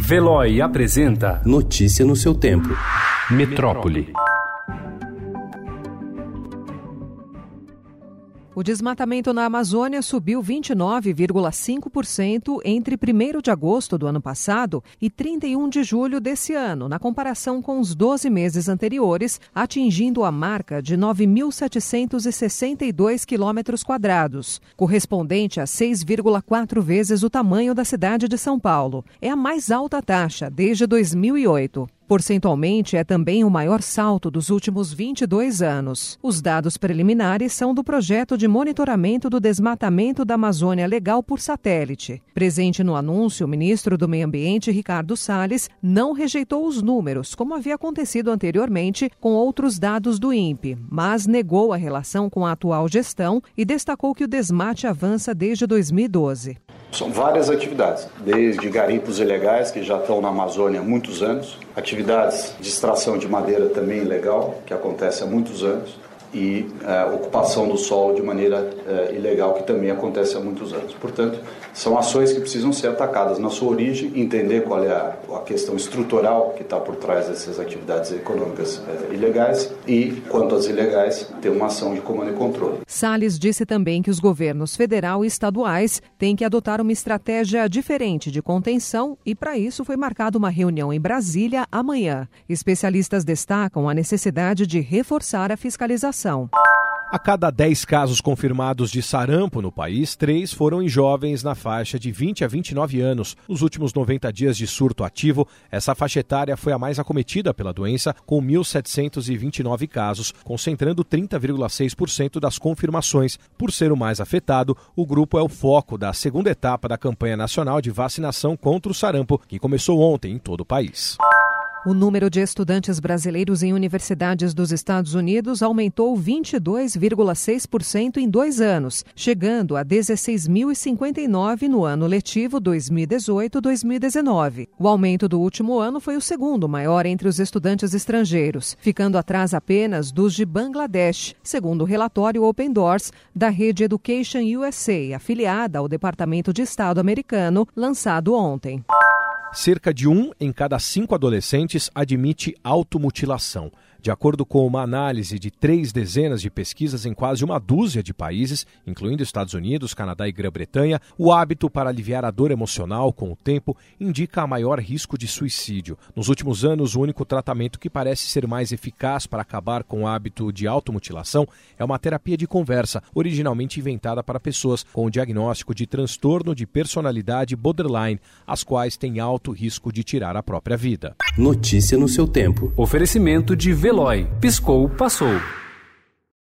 Veloy apresenta Notícia no seu tempo. Metrópole. O desmatamento na Amazônia subiu 29,5% entre 1 de agosto do ano passado e 31 de julho desse ano, na comparação com os 12 meses anteriores, atingindo a marca de 9.762 quilômetros quadrados, correspondente a 6,4 vezes o tamanho da cidade de São Paulo. É a mais alta taxa desde 2008. Porcentualmente, é também o maior salto dos últimos 22 anos. Os dados preliminares são do projeto de monitoramento do desmatamento da Amazônia Legal por satélite. Presente no anúncio, o ministro do Meio Ambiente, Ricardo Salles, não rejeitou os números, como havia acontecido anteriormente com outros dados do INPE, mas negou a relação com a atual gestão e destacou que o desmate avança desde 2012. São várias atividades, desde garimpos ilegais, que já estão na Amazônia há muitos anos, atividades de extração de madeira também ilegal, que acontece há muitos anos, e uh, ocupação do solo de maneira uh, ilegal, que também acontece há muitos anos. Portanto, são ações que precisam ser atacadas na sua origem, entender qual é a, a questão estrutural que está por trás dessas atividades econômicas uh, ilegais e, quanto às ilegais, ter uma ação de comando e controle. Salles disse também que os governos federal e estaduais têm que adotar uma estratégia diferente de contenção e, para isso, foi marcada uma reunião em Brasília amanhã. Especialistas destacam a necessidade de reforçar a fiscalização a cada 10 casos confirmados de sarampo no país, três foram em jovens na faixa de 20 a 29 anos. Nos últimos 90 dias de surto ativo, essa faixa etária foi a mais acometida pela doença, com 1.729 casos, concentrando 30,6% das confirmações. Por ser o mais afetado, o grupo é o foco da segunda etapa da campanha nacional de vacinação contra o sarampo, que começou ontem em todo o país. O número de estudantes brasileiros em universidades dos Estados Unidos aumentou 22,6% em dois anos, chegando a 16.059 no ano letivo 2018-2019. O aumento do último ano foi o segundo maior entre os estudantes estrangeiros, ficando atrás apenas dos de Bangladesh, segundo o relatório Open Doors da rede Education USA, afiliada ao Departamento de Estado americano, lançado ontem. Cerca de um em cada cinco adolescentes admite automutilação. De acordo com uma análise de três dezenas de pesquisas em quase uma dúzia de países, incluindo Estados Unidos, Canadá e Grã-Bretanha, o hábito para aliviar a dor emocional com o tempo indica maior risco de suicídio. Nos últimos anos, o único tratamento que parece ser mais eficaz para acabar com o hábito de automutilação é uma terapia de conversa, originalmente inventada para pessoas com o diagnóstico de transtorno de personalidade borderline, as quais têm alto risco de tirar a própria vida. Notícia no seu tempo. Oferecimento de Veloy. Piscou, passou.